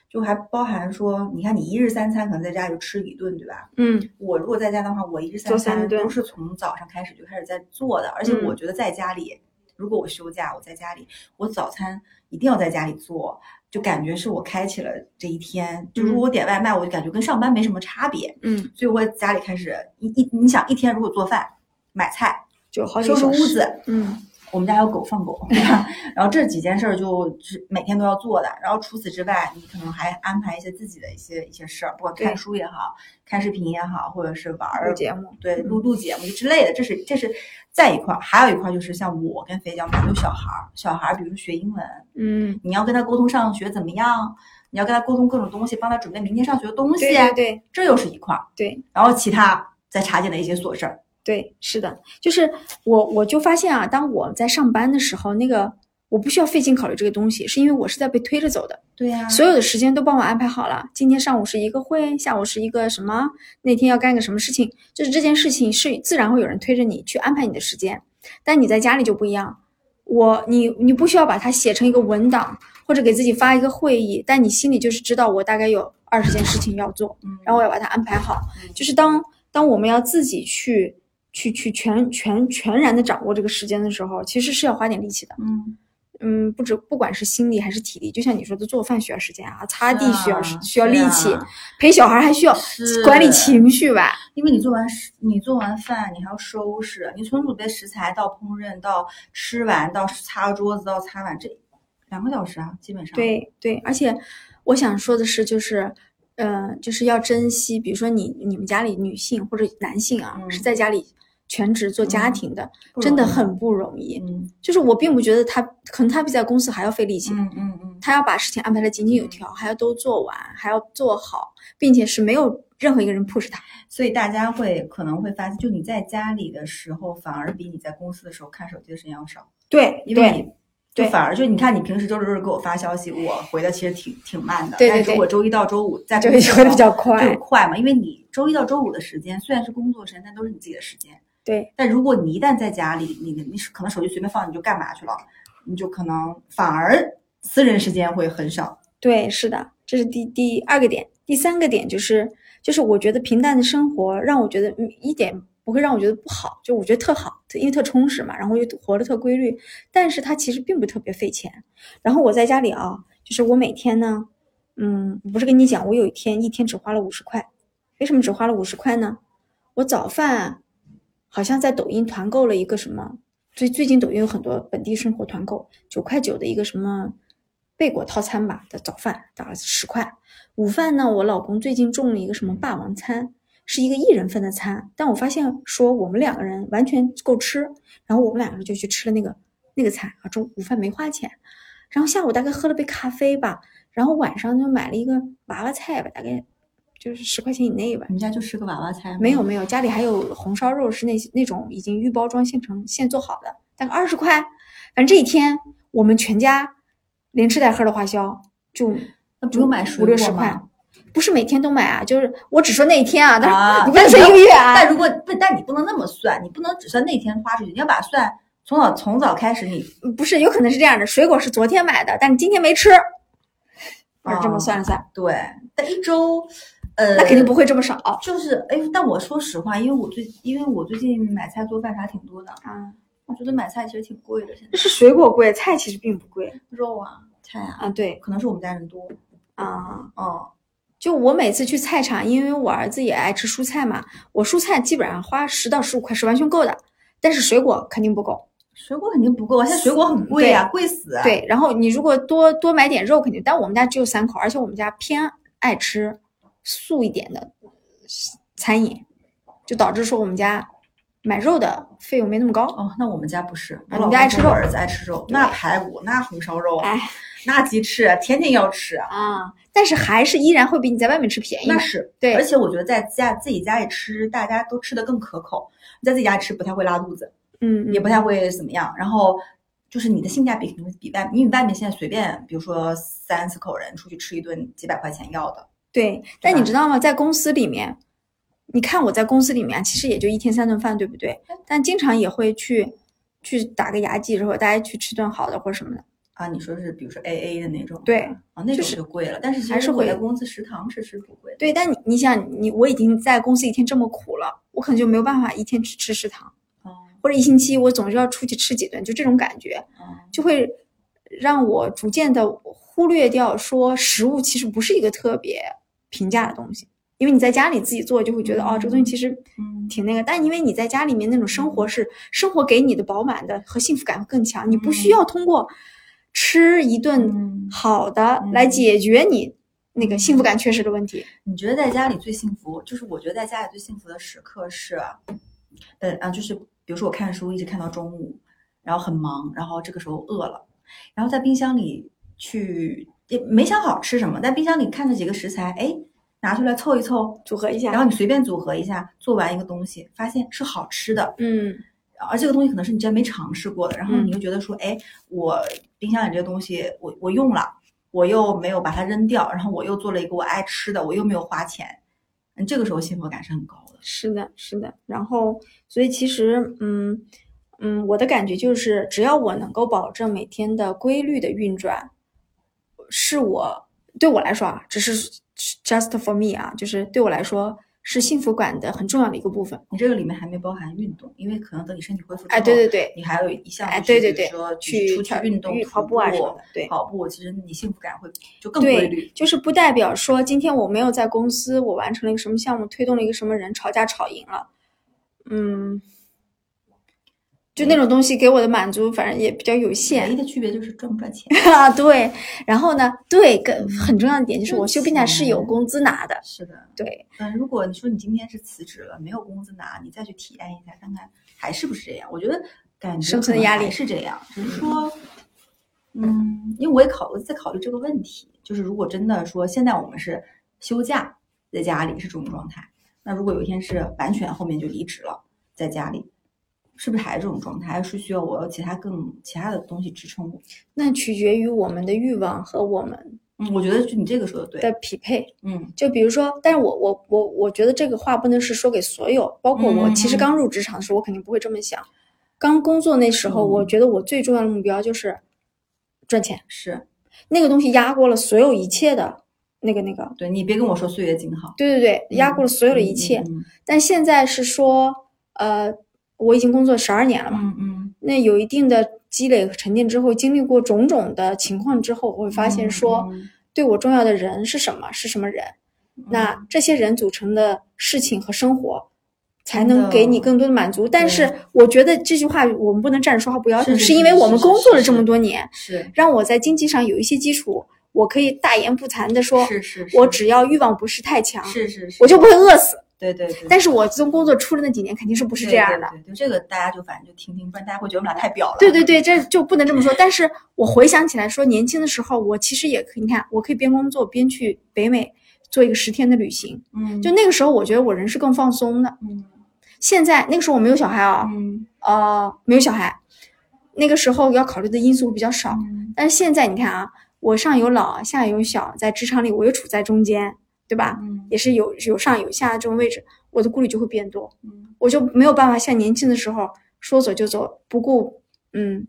Speaker 2: 就还包含说，你看你一日三餐可能在家就吃一顿，对吧？
Speaker 1: 嗯。
Speaker 2: 我如果在家的话，我一日三餐都是从早上开始就开始在做的，而且我觉得在家里，如果我休假，我在家里，我早餐一定要在家里做，就感觉是我开启了这一天。就如果我点外卖，我就感觉跟上班没什么差别。
Speaker 1: 嗯。
Speaker 2: 所以我在家里开始一一，你想一天如果做饭。买菜
Speaker 1: 就好
Speaker 2: 收拾屋子，
Speaker 1: 嗯，
Speaker 2: 我们家有狗放狗，<laughs> 然后这几件事儿就是每天都要做的。然后除此之外，你可能还安排一些自己的一些一些事儿，不管看书也好看视频也好，或者是玩儿
Speaker 1: 节目，
Speaker 2: 对，录录节目之类的。这是这是在一块儿，还有一块就是像我跟肥江，他们有小孩儿，小孩儿比如说学英文，
Speaker 1: 嗯，
Speaker 2: 你要跟他沟通上学怎么样，你要跟他沟通各种东西，帮他准备明天上学的东西，
Speaker 1: 对对，
Speaker 2: 这又是一块儿，
Speaker 1: 对。
Speaker 2: 然后其他再插进的一些琐事儿。
Speaker 1: 对，是的，就是我我就发现啊，当我在上班的时候，那个我不需要费劲考虑这个东西，是因为我是在被推着走的。
Speaker 2: 对呀，
Speaker 1: 所有的时间都帮我安排好了。今天上午是一个会，下午是一个什么，那天要干个什么事情，就是这件事情是自然会有人推着你去安排你的时间。但你在家里就不一样，我你你不需要把它写成一个文档，或者给自己发一个会议，但你心里就是知道我大概有二十件事情要做，然后我要把它安排好。就是当当我们要自己去。去去全全全然的掌握这个时间的时候，其实是要花点力气的。
Speaker 2: 嗯
Speaker 1: 嗯，不止不管是心力还是体力，就像你说的，做饭需要时间啊，擦地需要需要力气，陪小孩还需要管理情绪吧。
Speaker 2: 因为你做完食，你做完饭，你还要收拾，你从准备食材到烹饪到吃完到擦桌子到擦碗，这两个小时啊，基本上。
Speaker 1: 对对，而且我想说的是，就是。嗯，就是要珍惜，比如说你你们家里女性或者男性啊，是在家里全职做家庭的，真的很不容易。
Speaker 2: 嗯，
Speaker 1: 就是我并不觉得他可能他比在公司还要费力气。
Speaker 2: 嗯嗯嗯，
Speaker 1: 他要把事情安排的井井有条，还要都做完，还要做好，并且是没有任何一个人 push 他。
Speaker 2: 所以大家会可能会发现，就你在家里的时候，反而比你在公司的时候看手机的时间要少。
Speaker 1: 对，
Speaker 2: 因为你。就反而就你看，你平时周六周日给我发消息，我回的其实挺挺慢的。
Speaker 1: 对
Speaker 2: 对对。但是我周一到周五在
Speaker 1: 就会回的比较快，
Speaker 2: 就快嘛。因为你周一到周五的时间虽然是工作时间，但都是你自己的时间。
Speaker 1: 对。
Speaker 2: 但如果你一旦在家里，你你可能手机随便放你就干嘛去了，你就可能反而私人时间会很少。
Speaker 1: 对，是的，这是第第二个点。第三个点就是就是我觉得平淡的生活让我觉得一点。不会让我觉得不好，就我觉得特好，因为特充实嘛，然后又活得特规律。但是它其实并不特别费钱。然后我在家里啊，就是我每天呢，嗯，不是跟你讲，我有一天一天只花了五十块。为什么只花了五十块呢？我早饭好像在抖音团购了一个什么，最最近抖音有很多本地生活团购，九块九的一个什么贝果套餐吧的早饭打了十块。午饭呢，我老公最近中了一个什么霸王餐。是一个一人份的餐，但我发现说我们两个人完全够吃，然后我们两个人就去吃了那个那个菜啊，中午饭没花钱，然后下午大概喝了杯咖啡吧，然后晚上就买了一个娃娃菜吧，大概就是十块钱以内吧。
Speaker 2: 你们家就吃个娃娃菜？
Speaker 1: 没有没有，家里还有红烧肉，是那那种已经预包装现成现做好的，大概二十块。反正这一天我们全家连吃带喝的花销就
Speaker 2: 那不用买
Speaker 1: 五六十块。不是每天都买啊，就是我只说那一天啊，但是你不能说一个月啊。
Speaker 2: 但如果不，但你不能那么算，你不能只算那天花出去，你要把算从早从早开始。你
Speaker 1: 不是有可能是这样的，水果是昨天买的，但你今天没吃，是这么算了算。
Speaker 2: 对，但一周，呃，
Speaker 1: 那肯定不会这么少。
Speaker 2: 就是哎，但我说实话，因为我最因为我最近买菜做饭啥挺多的
Speaker 1: 啊，
Speaker 2: 我觉得买菜其实挺贵的。现在
Speaker 1: 是水果贵，菜其实并不贵。
Speaker 2: 肉啊，菜啊，
Speaker 1: 啊对，
Speaker 2: 可能是我们家人多
Speaker 1: 啊，
Speaker 2: 哦。
Speaker 1: 就我每次去菜场，因为我儿子也爱吃蔬菜嘛，我蔬菜基本上花十到十五块是完全够的，但是水果肯定不够，
Speaker 2: 水果肯定不够，现在水果很贵呀，贵死。
Speaker 1: 对，然后你如果多多买点肉肯定，但我们家只有三口，而且我们家偏爱吃素一点的餐饮，就导致说我们家买肉的费用没那么高。
Speaker 2: 哦，那我们家不是，
Speaker 1: 我们家爱吃肉，
Speaker 2: 儿子爱吃肉，那排骨，那红烧肉，
Speaker 1: 哎。
Speaker 2: 那鸡翅天天要吃
Speaker 1: 啊，但是还是依然会比你在外面吃便宜。
Speaker 2: 那是
Speaker 1: 对，
Speaker 2: 而且我觉得在家自己家里吃，大家都吃的更可口。你在自己家里吃不太会拉肚子，
Speaker 1: 嗯，
Speaker 2: 也不太会怎么样。然后就是你的性价比肯定比外，因为外面现在随便，比如说三四口人出去吃一顿几百块钱要的。
Speaker 1: 对，但你知道吗？在公司里面，你看我在公司里面其实也就一天三顿饭，对不对？但经常也会去去打个牙祭，然后大家去吃顿好的或者什么的。
Speaker 2: 啊，你说是比如说 A A 的那种，
Speaker 1: 对，
Speaker 2: 啊，那种就贵了。但是还是会在公司食堂吃是不贵。
Speaker 1: 对，但你你想，你我已经在公司一天这么苦了，我可能就没有办法一天只吃食堂，或者一星期我总是要出去吃几顿，就这种感觉，就会让我逐渐的忽略掉说食物其实不是一个特别平价的东西。因为你在家里自己做，就会觉得、哦，这个东西其实
Speaker 2: 嗯
Speaker 1: 挺那个。但因为你在家里面那种生活是生活给你的饱满的和幸福感会更强，你不需要通过吃一顿
Speaker 2: 嗯
Speaker 1: 好的
Speaker 2: 嗯
Speaker 1: 来解决你那个幸福感缺失的问题。
Speaker 2: 你觉得在家里最幸福，就是我觉得在家里最幸福的时刻是，呃啊，就是比如说我看书一直看到中午，然后很忙，然后这个时候饿了，然后在冰箱里去也没想好吃什么，在冰箱里看着几个食材，哎，拿出来凑一凑，
Speaker 1: 组合一下
Speaker 2: 然后你随便组合一下，做完一个东西，发现是好吃的，
Speaker 1: 嗯
Speaker 2: 而这个东西可能是你之前没尝试过的，然后
Speaker 1: 嗯
Speaker 2: 你又觉得说，哎，我冰箱里这个东西我我用了，我又没有把它扔掉，然后我又做了一个我爱吃的，我又没有花钱，嗯，这个时候幸福感是很高的。
Speaker 1: 是的，是的。然后，所以其实，嗯嗯，我的感觉就是，只要我能够保证每天的规律的运转，是我对我来说啊，只是 just for me 啊，就是对我来说是幸福感的很重要的一个部分。
Speaker 2: 你这个里面还没包含运动，因为可能等你身体恢复之后，
Speaker 1: 哎，对对对，
Speaker 2: 你还有一项
Speaker 1: 哎，
Speaker 2: 就是
Speaker 1: 对对对
Speaker 2: 说，
Speaker 1: 去
Speaker 2: 出去运动、
Speaker 1: 运跑步啊什么的，对。
Speaker 2: 跑步其实你幸福感会就更规
Speaker 1: 对
Speaker 2: 律，。
Speaker 1: 就是不代表说今天我没有在公司，我完成了一个什么项目，推动了一个什么人，吵架吵赢了，嗯，就那种东西给我的满足，反正也比较有限。
Speaker 2: 唯一。的区别就是赚不赚钱。<laughs>
Speaker 1: 啊，对，然后呢，对，跟很重要的点就是我休病假是有工资拿的，
Speaker 2: 是的，
Speaker 1: 对，
Speaker 2: 嗯，如果你说你今天是辞职了，没有工资拿，你再去体验一下，看看还是不是这样？我觉得感觉
Speaker 1: 生存的压力
Speaker 2: 是这样，只是说，嗯，因为我也考我在考虑这个问题，就是如果真的说现在我们是休假在家里是这种状态，那如果有一天是完全后面就离职了，在家里，是不是还是这种状态？还是需要我有其他更其他的东西支撑我？
Speaker 1: 那取决于我们的欲望和我们
Speaker 2: 嗯，我觉得就你这个说的对，
Speaker 1: 的匹配。
Speaker 2: 嗯
Speaker 1: 就比如说，但是我我我我觉得这个话不能是说给所有，包括我
Speaker 2: 嗯
Speaker 1: 其实刚入职场的时候，我肯定不会这么想。刚工作那时候，
Speaker 2: 嗯
Speaker 1: 我觉得我最重要的目标就是赚钱，
Speaker 2: 是
Speaker 1: 那个东西压过了所有一切的那个那个。
Speaker 2: 对你别跟我说岁月静好，
Speaker 1: 对对对，压过了所有的一切。
Speaker 2: 嗯
Speaker 1: 但现在是说，呃，我已经工作十二年了嘛，
Speaker 2: 嗯嗯。
Speaker 1: 那有一定的积累和沉淀之后，经历过种种的情况之后，我会发现说，
Speaker 2: 嗯。
Speaker 1: 对我重要的人是什么，是什么人，那这些人组成的事情和生活。才能给你更多的满足，但是我觉得这句话我们不能站着说话不腰疼，
Speaker 2: 是
Speaker 1: 因为我们工作了这么多年，
Speaker 2: 是。
Speaker 1: 让我在经济上有一些基础，我可以大言不惭的说，
Speaker 2: 是是是。
Speaker 1: 我只要欲望不是太强，
Speaker 2: 是是是，
Speaker 1: 我就不会饿死。
Speaker 2: 对对对，
Speaker 1: 但是我自从工作出了那几年，肯定是不是这样的。
Speaker 2: 对对对，这个大家就反正就听听，不然大家会觉得我们俩太表了。
Speaker 1: 对对对，这就不能这么说。但是我回想起来说，年轻的时候，我其实也可以，你看，我可以边工作边去北美做一个十天的旅行。
Speaker 2: 嗯，
Speaker 1: 就那个时候，我觉得我人是更放松的。
Speaker 2: 嗯
Speaker 1: 现在那个时候我没有小孩啊，
Speaker 2: 嗯
Speaker 1: 呃，没有小孩，那个时候要考虑的因素比较少。
Speaker 2: 嗯
Speaker 1: 但是现在你看啊，我上有老，下有小，在职场里我又处在中间，对吧？
Speaker 2: 嗯
Speaker 1: 也是有有上有下的这种位置，我的顾虑就会变多。
Speaker 2: 嗯
Speaker 1: 我就没有办法像年轻的时候说走就走，不顾嗯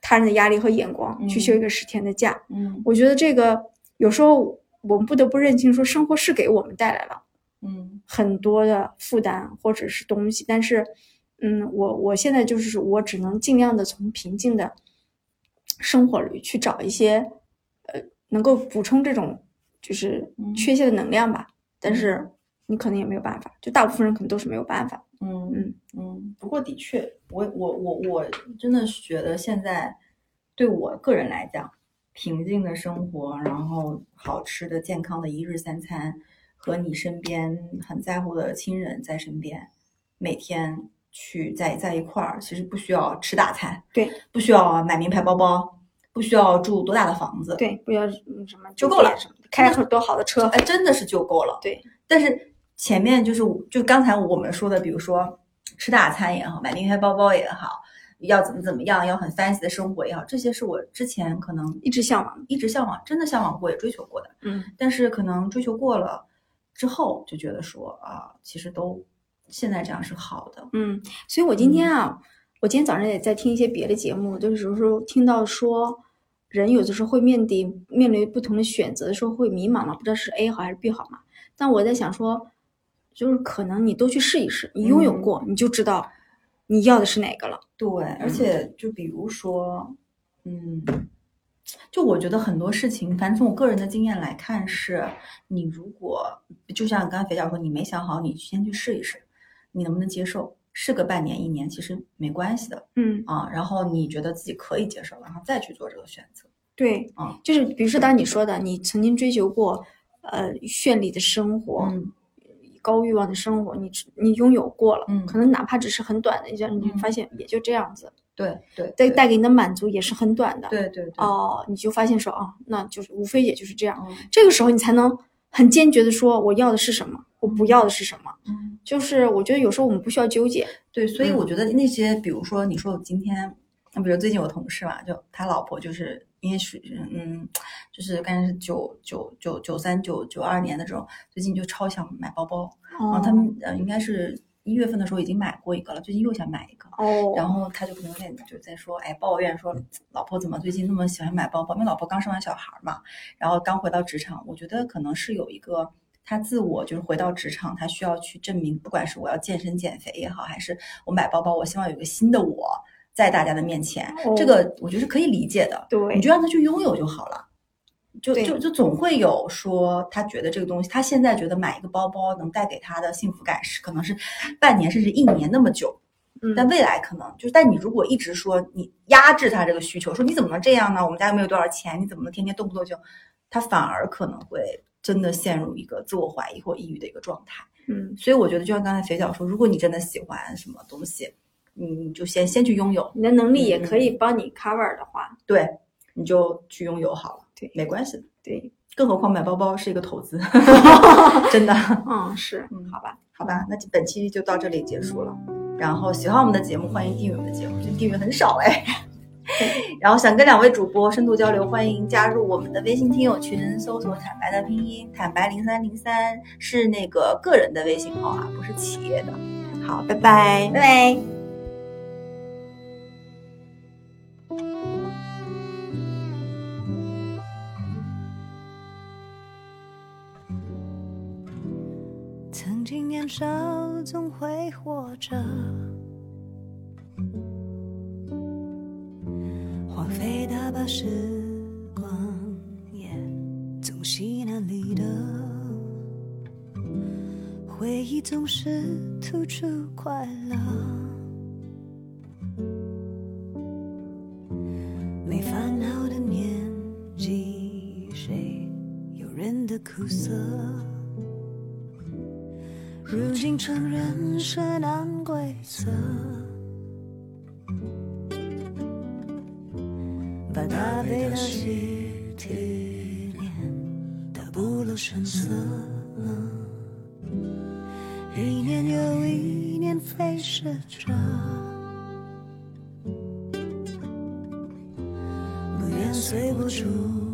Speaker 1: 他人的压力和眼光去休一个十天的假。
Speaker 2: 嗯
Speaker 1: 我觉得这个有时候我们不得不认清，说生活是给我们带来了
Speaker 2: 嗯
Speaker 1: 很多的负担或者是东西，但是嗯，我我现在就是我只能尽量的从平静的生活里去找一些呃能够补充这种就是
Speaker 2: 嗯
Speaker 1: 缺陷的能量吧。但是你可能也没有办法，就大部分人可能都是没有办法。
Speaker 2: 嗯
Speaker 1: 嗯
Speaker 2: 嗯，不过的确，我我我我真的是觉得现在对我个人来讲，平静的生活，然后好吃的、健康的一日三餐，和你身边很在乎的亲人在身边，每天去在在一块儿，其实不需要吃大餐，
Speaker 1: 对，
Speaker 2: 不需要买名牌包包，不需要住多大的房子，
Speaker 1: 对，不要嗯什么
Speaker 2: 就够了
Speaker 1: 什么的，开很多好的车。
Speaker 2: 哎，真的是就够了。
Speaker 1: 对，
Speaker 2: 但是前面就是就刚才我们说的，比如说吃大餐也好，买名牌包包也好，要怎么怎么样，要很 fancy 的生活也好，这些是我之前可能
Speaker 1: 一直向往。
Speaker 2: 一直向往，真的向往过，也追求过的。
Speaker 1: 嗯，
Speaker 2: 但是可能追求过了之后，就觉得说啊，其实都现在这样是好的。
Speaker 1: 嗯，所以我今天啊，我今天早上也在听一些别的节目，就是有时候听到说，人有的时候会面临面临不同的选择的时候会迷茫嘛，不知道是 A 好还是 B 好嘛。但我在想说，就是可能你都去试一试，你拥有
Speaker 2: 嗯
Speaker 1: 过，你就知道你要的是哪个了。
Speaker 2: 对，而且就比如说，嗯，就我觉得很多事情，反正从我个人的经验来看，是你如果就像刚才肥脚说，你没想好，你先去试一试，你能不能接受？试个半年一年其实没关系的，
Speaker 1: 嗯。
Speaker 2: 啊，然后你觉得自己可以接受，然后再去做这个选择。
Speaker 1: 对，
Speaker 2: 啊
Speaker 1: 就是比如说，当你说的，你曾经追求过，呃，绚丽的生活，
Speaker 2: 嗯
Speaker 1: 高欲望的生活，你你拥有过了，
Speaker 2: 嗯
Speaker 1: 可能哪怕只是很短的一下，你
Speaker 2: 嗯
Speaker 1: 发现也就这样子，
Speaker 2: 对对
Speaker 1: 带带给你的满足也是很短的，
Speaker 2: 对对对，
Speaker 1: 哦，你就发现说，哦，那就是无非也就是这样，
Speaker 2: 嗯。
Speaker 1: 这个时候你才能很坚决的说，我要的是什么，我不要的是什么，
Speaker 2: 嗯，
Speaker 1: 就是我觉得有时候我们不需要纠结，
Speaker 2: 对，所以
Speaker 1: 嗯
Speaker 2: 我觉得那些，比如说你说我今天，那比如最近我同事嘛，就他老婆就是因为是嗯，就是刚才是九九九九三九九二年的这种，最近就超想买包包，然后
Speaker 1: 哦
Speaker 2: 他们呃应该是一月份的时候已经买过一个了，最近又想买一个。
Speaker 1: 哦，
Speaker 2: 然后他就可能有点就在说，哎，抱怨说老婆怎么最近那么喜欢买包包？因为老婆刚生完小孩嘛，然后刚回到职场，我觉得可能是有一个他自我就是回到职场，他需要去证明，不管是我要健身减肥也好，还是我买包包，我希望有一个新的我在大家的面前，
Speaker 1: 哦
Speaker 2: 这个我觉得是可以理解的，
Speaker 1: 对
Speaker 2: 你就让他去拥有就好了。就就就总会有说，他觉得这个东西，他现在觉得买一个包包能带给他的幸福感是可能是半年甚至一年那么久，
Speaker 1: 嗯
Speaker 2: 但未来可能就是，但你如果一直说你压制他这个需求，说你怎么能这样呢？我们家又没有多少钱，你怎么能天天动不动就？他反而可能会真的陷入一个自我怀疑或抑郁的一个状态。
Speaker 1: 嗯
Speaker 2: 所以我觉得，就像刚才肥脚说，如果你真的喜欢什么东西，你就先先去拥有，
Speaker 1: 你的能力也
Speaker 2: 嗯
Speaker 1: 可以帮你 cover 的话，
Speaker 2: 对，你就去拥有好了，
Speaker 1: 对
Speaker 2: 没关系的。
Speaker 1: 对，
Speaker 2: 更何况买包包是一个投资，<laughs> 真的。
Speaker 1: 嗯，是
Speaker 2: 嗯，
Speaker 1: 好吧，
Speaker 2: 好吧，那本期就到这里结束了。然后喜欢我们的节目，欢迎订阅我们的节目，这订阅很少哎。然后想跟两位主播深度交流，欢迎加入我们的微信听友群，搜索“坦白”的拼音“坦白零三零三”，是那个个人的微信号啊，不是企业的。好，拜拜
Speaker 1: 拜。拜。
Speaker 3: 少总会活着，荒废的把时光也总稀难离的，回忆总是突出快乐，没烦恼的年纪，谁有人的苦涩？如今承认是难规则，把大悲的喜体脸的不露声色，一年又一年飞逝着，不愿随波逐。